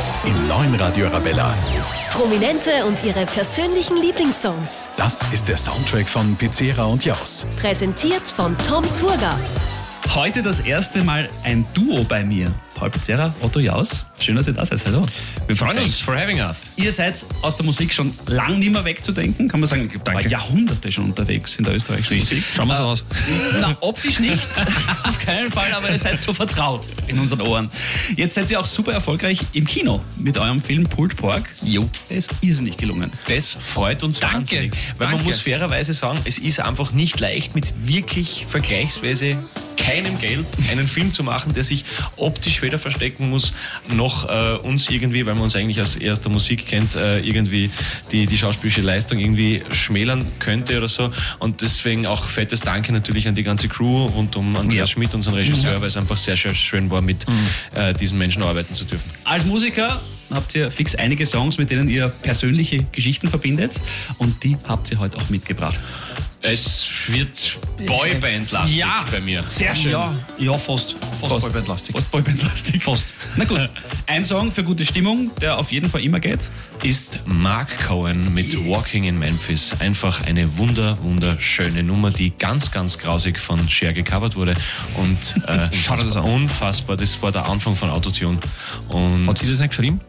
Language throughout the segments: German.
Jetzt im neuen Radio Arabella. Prominente und ihre persönlichen Lieblingssongs. Das ist der Soundtrack von Pizzera und Jaus. Präsentiert von Tom Turga. Heute das erste Mal ein Duo bei mir. Pizzera, Otto Jaus. Schön, dass ihr da seid. Hallo. Wir freuen Thanks uns for having us. Ihr seid aus der Musik schon lang nicht mehr wegzudenken, kann man sagen. Ich Danke. Jahrhunderte schon unterwegs in der österreichischen Musik. Schauen wir so aus. Na, optisch nicht. Auf keinen Fall, aber ihr seid so vertraut in unseren Ohren. Jetzt seid ihr auch super erfolgreich im Kino mit eurem Film Pulled Pork. Jo. Der ist irrsinnig gelungen. Das freut uns Danke. wahnsinnig. Weil man Danke. muss fairerweise sagen, es ist einfach nicht leicht, mit wirklich vergleichsweise keinem Geld einen Film zu machen, der sich optisch weder verstecken muss, noch äh, uns irgendwie, weil man uns eigentlich aus erster Musik kennt, äh, irgendwie die, die schauspielerische Leistung irgendwie schmälern könnte oder so. Und deswegen auch fettes Danke natürlich an die ganze Crew rund um Andreas Ja. Schmidt, unseren Regisseur, weil es einfach sehr, sehr schön war, mit äh, diesen Menschen arbeiten zu dürfen. Als Musiker habt ihr fix einige Songs, mit denen ihr persönliche Geschichten verbindet. Und die habt ihr heute auch mitgebracht. Es wird Boyband-lastig bei mir. Sehr schön. Ja, ja, fast. Fast, Fast. Boyband-lastig. Fast Boyband-lastig. Fast. Na gut. Ein Song für gute Stimmung, der auf jeden Fall immer geht. ist Mark Cohen mit Walking in Memphis. Einfach eine wunder, wunderschöne Nummer, die ganz, ganz grausig von Cher gecovert wurde. Und äh, Schau dir das an. unfassbar. Das war der Anfang von Autotune. Und Hat sie das nicht geschrieben?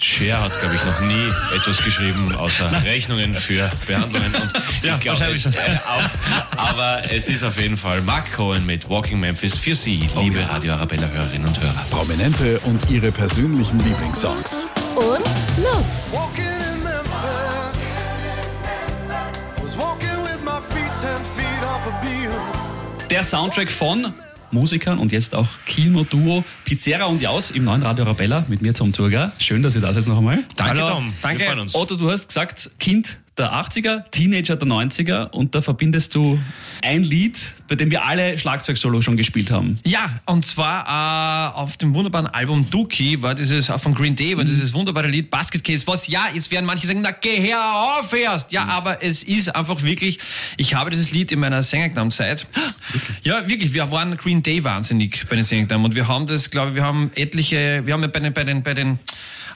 Cher hat, glaube ich, noch nie etwas geschrieben, außer Rechnungen für Behandlungen. Und Ja, ich glaub, wahrscheinlich es, äh, auch, aber es ist auf jeden Fall Mark Cohen mit Walking Memphis für Sie, liebe Radio Arabella-Hörerinnen und Hörer. Prominente und ihre persönlichen Lieblingssongs. Und los! Der Soundtrack von Musikern und jetzt auch Kino-Duo Pizzera und Jaus im neuen Radio Arabella mit mir, Tom Turga. Schön, dass ihr da seid noch einmal. Danke, Hallo, Tom. danke. Wir freuen uns. Otto, du hast gesagt, Kind der 80er, Teenager der 90er und da verbindest du ein Lied, bei dem wir alle Schlagzeugsolo schon gespielt haben. Ja, und zwar äh, auf dem wunderbaren Album Dookie war dieses, äh, von Green Day, war dieses wunderbare Lied Basket Case, was ja, jetzt werden manche sagen, na geh her auf erst. Ja, aber es ist einfach wirklich, ich habe dieses Lied in meiner Sängerknamm-Zeit. Ja, wirklich, wir waren Green Day wahnsinnig bei den Sängerknamm und wir haben das, glaube ich, wir haben etliche, wir haben ja bei den, bei den, bei den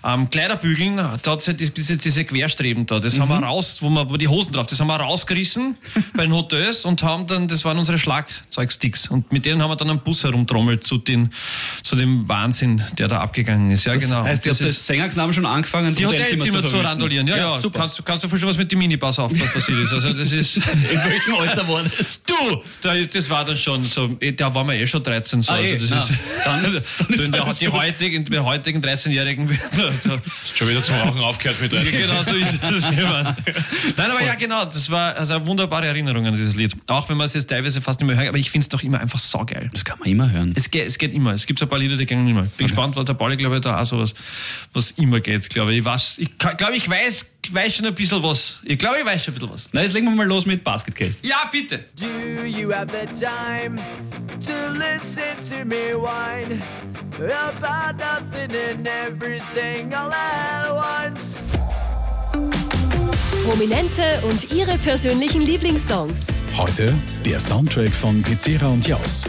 ähm, Kleiderbügeln, da hat ja diese, diese Querstreben da, das haben wir raus, wo wir, wo die Hosen drauf, das haben wir rausgerissen bei den Hotels und haben dann, das waren unsere Schlagzeugsticks und mit denen haben wir dann einen Bus herumtrommelt zu, den, zu dem Wahnsinn, der da abgegangen ist. Ja, Das genau. heißt, ihr das habt ist Sängerknaben schon angefangen, die Hotelzimmer zu verwüsten. randolieren. Ja, ja, super. Kannst, du- kannst du vorstellen, was mit dem Minipass auf passiert ist. Also das ist... In welchem Alter war das? Du, da, das war dann schon so, eh, da waren wir eh schon 13 so. Ah, eh, also das na, ist, dann- dann ist der, alles die heutigen, die heutigen 13-Jährigen, da, Schon wieder zum Rauchen aufgehört mit ja, genau so ist es. Nein, aber ja, genau, das war also eine wunderbare Erinnerung an dieses Lied. Auch wenn man es jetzt teilweise fast nicht mehr hört, aber ich finde es doch immer einfach saugeil. Das kann man immer hören. Es geht, es geht immer. Es gibt so ein paar Lieder, die gehen immer. Bin gespannt, was der Pauli, glaube ich, da auch sowas, was immer geht, glaube ich. Ich weiß, ich glaube, ich weiß, weiß schon ein bisschen was. Ich glaube, ich weiß schon ein bisschen was. Na, jetzt legen wir mal los mit Basket Case. Ja, bitte. Do you have the time to listen to me whine about nothing and everything? Prominente und ihre persönlichen Lieblingssongs. Heute der Soundtrack von Pizzera und Jaus.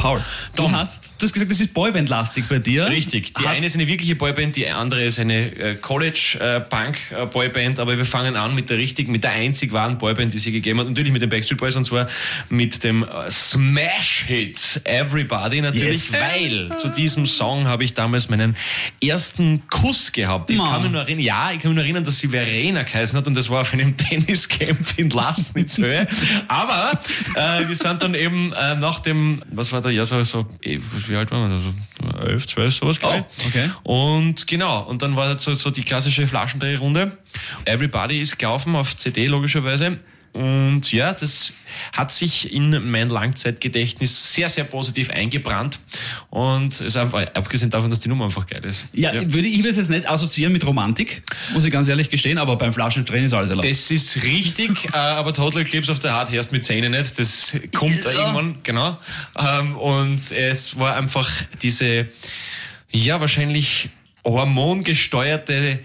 Paul, du hast, du hast gesagt, das ist Boyband-lastig bei dir. Richtig. Die Hat- eine ist eine wirkliche Boyband, die andere ist eine äh, College-Punk-Boyband. Aber wir fangen an mit der richtigen, mit der einzig wahren Boyband, die sie gegeben hat. Natürlich mit den Backstreet Boys und zwar mit dem äh, Smash-Hit Everybody natürlich, Yes. weil zu diesem Song habe ich damals meinen ersten Kuss gehabt. Ich kann mich nur erinnern, ja, ich kann mich nur erinnern, dass sie Verena geheißen hat und das war auf einem Tenniscamp in Lasnitzhöhe. Aber äh, wir sind dann eben äh, nach dem, was war da, ja, so, so eh, wie alt waren wir da? So elf, zwölf, sowas, glaube. Oh, okay. Und genau, und dann war das so, so die klassische Flaschendrehrunde. Everybody ist gelaufen auf CD, logischerweise. Und ja, das hat sich in mein Langzeitgedächtnis sehr, sehr positiv eingebrannt. Und es ist einfach, abgesehen davon, dass die Nummer einfach geil ist. Ja, Würde, ich würde es jetzt nicht assoziieren mit Romantik, muss ich ganz ehrlich gestehen, aber beim Flaschendrehen ist alles erlaubt. Das ist richtig, äh, aber Total Eclipse of the Heart herrscht mit Zähnen nicht. Das kommt irgendwann, genau. Ähm, Und es war einfach diese, ja, wahrscheinlich hormongesteuerte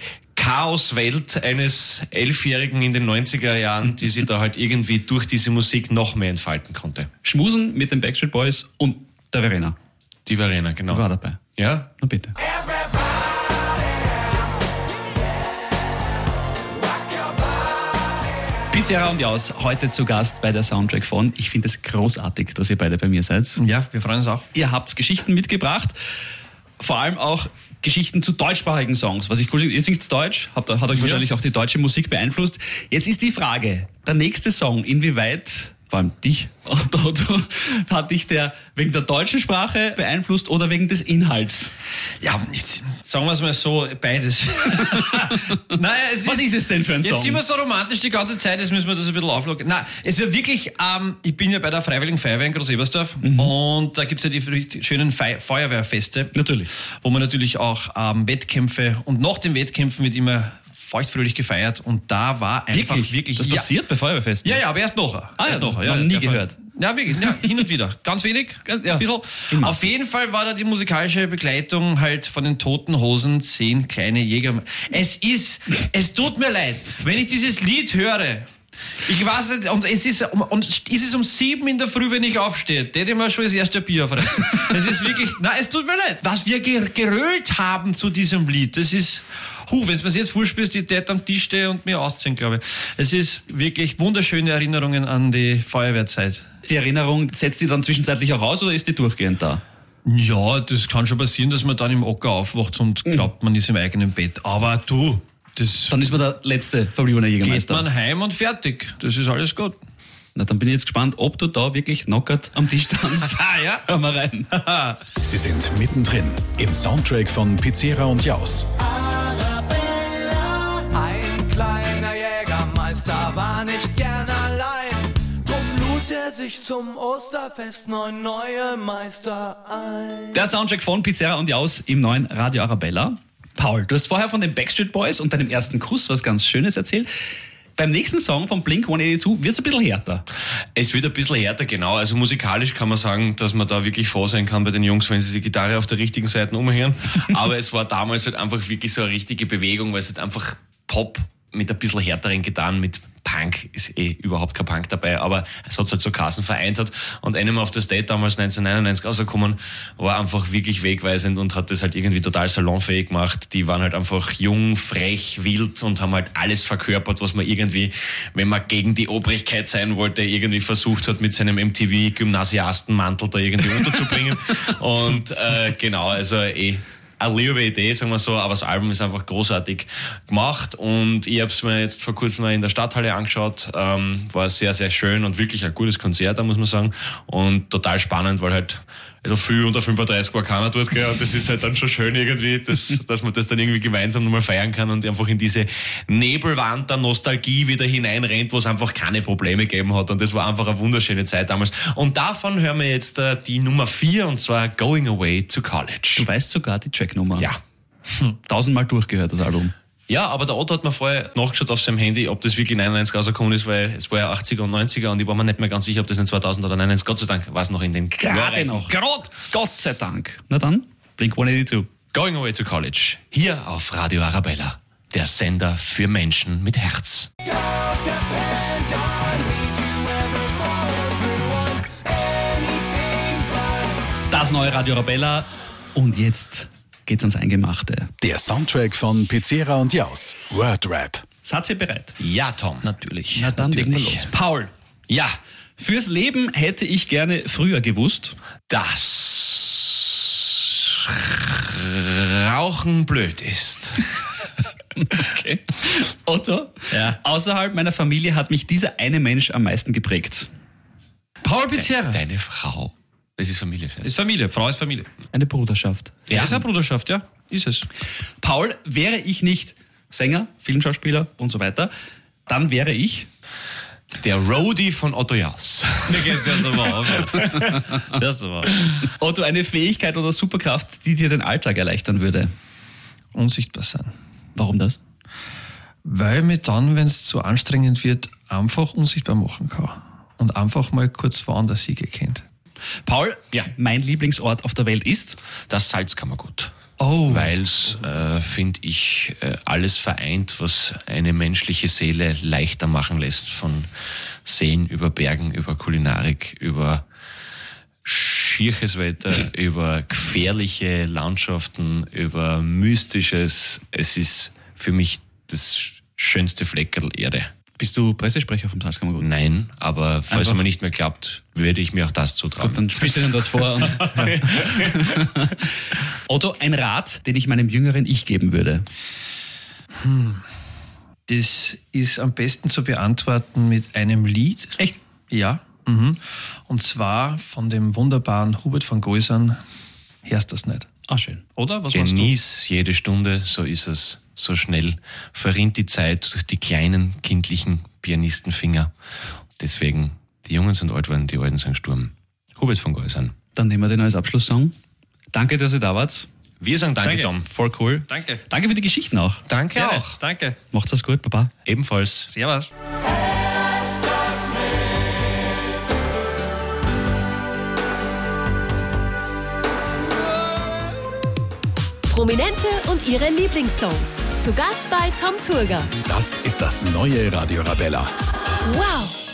Chaoswelt eines Elfjährigen in den 90er Jahren, die sich da halt irgendwie durch diese Musik noch mehr entfalten konnte. Schmusen mit den Backstreet Boys und der Verena. Die Verena, genau. Die war dabei. Ja? Na bitte. Pizzeria und Jaus, heute zu Gast bei der Soundtrack von. Ich finde es großartig, dass ihr beide bei mir seid. Ja, wir freuen uns auch. Ihr habt Geschichten mitgebracht, vor allem auch Geschichten zu deutschsprachigen Songs. Was ich cool finde, ihr singt Deutsch, hat, hat euch wahrscheinlich auch die deutsche Musik beeinflusst. Jetzt ist die Frage, der nächste Song, inwieweit vor allem dich, Otto, hat dich der wegen der deutschen Sprache beeinflusst oder wegen des Inhalts? Ja, jetzt, sagen wir es mal so, beides. naja, es Was ist es denn für ein Jetzt Song? sind wir so romantisch die ganze Zeit, jetzt müssen wir das ein bisschen auflockern. Nein, es ist ja wirklich, ähm, ich bin ja bei der Freiwilligen Feuerwehr in Groß-Ebersdorf und da gibt's ja die schönen Fei Feuerwehrfeste. Natürlich. Wo man natürlich auch ähm, Wettkämpfe und nach den Wettkämpfen wird immer feuchtfröhlich gefeiert und da war einfach wirklich, Wirklich? Das ja, passiert bei Feuerwehrfesten? ja, ja, aber erst nachher. Ah, erst ja, noch nie der Fall. gehört. Ja, wirklich, ja, hin und wieder. Ganz wenig, Ja. bisschen. Immer. Auf jeden Fall war da die musikalische Begleitung halt von den Toten Hosen, zehn kleine Jäger. Es ist, es tut mir leid, wenn ich dieses Lied höre. Ich weiß nicht, und es ist, um, und ist es um sieben in der Früh, wenn ich aufstehe, der hätte mir schon das erste Bier fressen. Es ist wirklich, na, es tut mir leid. Was wir ger gerölt haben zu diesem Lied, das ist, hu, wenn es mir jetzt vorspielst, die Dad am Tisch stehe und mir ausziehen, glaube ich. Es ist wirklich wunderschöne Erinnerungen an die Feuerwehrzeit. Die Erinnerung setzt die dann zwischenzeitlich auch aus oder ist die durchgehend da? Ja, das kann schon passieren, dass man dann im Ocker aufwacht und glaubt, man ist im eigenen Bett. Aber du, das Dann ist man der letzte verbliebene geht Jägermeister. man heim und fertig. Das ist alles gut. Na, dann bin ich jetzt gespannt, ob du da wirklich knockert am Tisch tanzt. Ah, ja? Hör mal rein. Sie sind mittendrin im Soundtrack von Pizzeria und Jaus. Ein kleiner Jägermeister war nicht gern allein. Drum lud er sich zum Osterfest neun neue Meister ein. Der Soundtrack von Pizzeria und Jaus im neuen Radio Arabella. Paul, du hast vorher von den Backstreet Boys und deinem ersten Kuss was ganz Schönes erzählt. Beim nächsten Song von Blink 182 wird es ein bisschen härter. Es wird ein bisschen härter, genau. Also musikalisch kann man sagen, dass man da wirklich froh sein kann bei den Jungs, wenn sie die Gitarre auf der richtigen Seite umhören. Aber es war damals halt einfach wirklich so eine richtige Bewegung, weil es halt einfach Pop mit ein bisschen härteren Gitarren, mit Punk ist eh überhaupt kein Punk dabei, aber es hat halt so Kassen vereint hat. Und Animal of the State damals 1999 rausgekommen, war einfach wirklich wegweisend und hat das halt irgendwie total salonfähig gemacht. Die waren halt einfach jung, frech, wild und haben halt alles verkörpert, was man irgendwie, wenn man gegen die Obrigkeit sein wollte, irgendwie versucht hat, mit seinem MTV-Gymnasiastenmantel da irgendwie unterzubringen. und äh, genau, also eh eine liebe Idee, sagen wir so, aber das Album ist einfach großartig gemacht und ich habe es mir jetzt vor kurzem mal in der Stadthalle angeschaut, ähm, war sehr, sehr schön und wirklich ein gutes Konzert, da muss man sagen und total spannend, weil halt also viel unter 35 war keiner dort, gell, und das ist halt dann schon schön irgendwie, dass, dass man das dann irgendwie gemeinsam nochmal feiern kann und einfach in diese Nebelwand der Nostalgie wieder hineinrennt, wo es einfach keine Probleme gegeben hat und das war einfach eine wunderschöne Zeit damals und davon hören wir jetzt äh, die Nummer 4 und zwar Going Away to College. Du weißt sogar die Tracknummer. Ja. Tausendmal durchgehört, das Album. Ja, aber der Otto hat mir vorher nachgeschaut auf seinem Handy, ob das wirklich 99 rausgekommen ist, weil es war ja 80er und 90er und ich war mir nicht mehr ganz sicher, ob das in 2000 oder 99, Gott sei Dank, war es noch in den Gerade noch. Gerade. Gott sei Dank. Na dann, Blink 182. Going Away to College. Hier auf Radio Arabella. Der Sender für Menschen mit Herz. Das neue Radio Arabella. Und jetzt geht's ans Eingemachte. Der Soundtrack von Pizzeria und Jaus. Wordrap. Seid ihr bereit? Ja, Tom. Natürlich. Na dann legen wir los. Paul, Ja, fürs Leben hätte ich gerne früher gewusst. dass Rauchen blöd ist. Okay. Otto, Ja. außerhalb meiner Familie hat mich dieser eine Mensch am meisten geprägt. Paul Pizzerra. Deine Frau. Das ist Familie, Scheiße. Ist Familie, Frau ist Familie. Eine Bruderschaft. Ja. Ist eine Bruderschaft, ja. Ist es. Paul, wäre ich nicht Sänger, Filmschauspieler und so weiter, dann wäre ich Der Roadie von Otto Jaus. Mir geht's ja so auf. Das war. Otto eine Fähigkeit oder Superkraft, die dir den Alltag erleichtern würde. Unsichtbar sein. Warum das? Weil mir dann, wenn es zu anstrengend wird, einfach unsichtbar machen kann. Und einfach mal kurz woanders Siege kennt. Paul, ja. mein Lieblingsort auf der Welt ist. Das Salzkammergut. Oh. Weil es, äh, finde ich, äh, alles vereint, was eine menschliche Seele leichter machen lässt. Von Seen über Bergen, über Kulinarik, über schierches Wetter, über gefährliche Landschaften, über mystisches. Es ist für mich das schönste Fleckerl Erde. Bist du Pressesprecher vom Salzkammergut? Nein, aber falls Einfach- es mir nicht mehr klappt, würde ich mir auch das zutrauen. Gut, dann spielst du dir das vor. Und, Otto, ein Rat, den ich meinem jüngeren Ich geben würde. Das ist am besten zu beantworten mit einem Lied. Echt? Ja. Mhm. Und zwar von dem wunderbaren Hubert van Goisern. Hörst das nicht? Ah, schön. Oder? Was machst du? Genieß jede Stunde, so ist es, so schnell. Verrinnt die Zeit durch die kleinen kindlichen Pianistenfinger. Deswegen, die Jungen sind alt worden, die Alten sind Sturm. Hubert von Geusern. Dann nehmen wir den als Abschlusssong. Danke, dass ihr da wart. Wir sagen Danke, Danke. Tom. Voll cool. Danke. Danke für die Geschichten auch. Danke Gerne. auch. Danke. Macht's das gut, Baba. Ebenfalls. Servus. Prominente und ihre Lieblingssongs. Zu Gast bei Tom Turger. Das ist das neue Radio Rabella. Wow!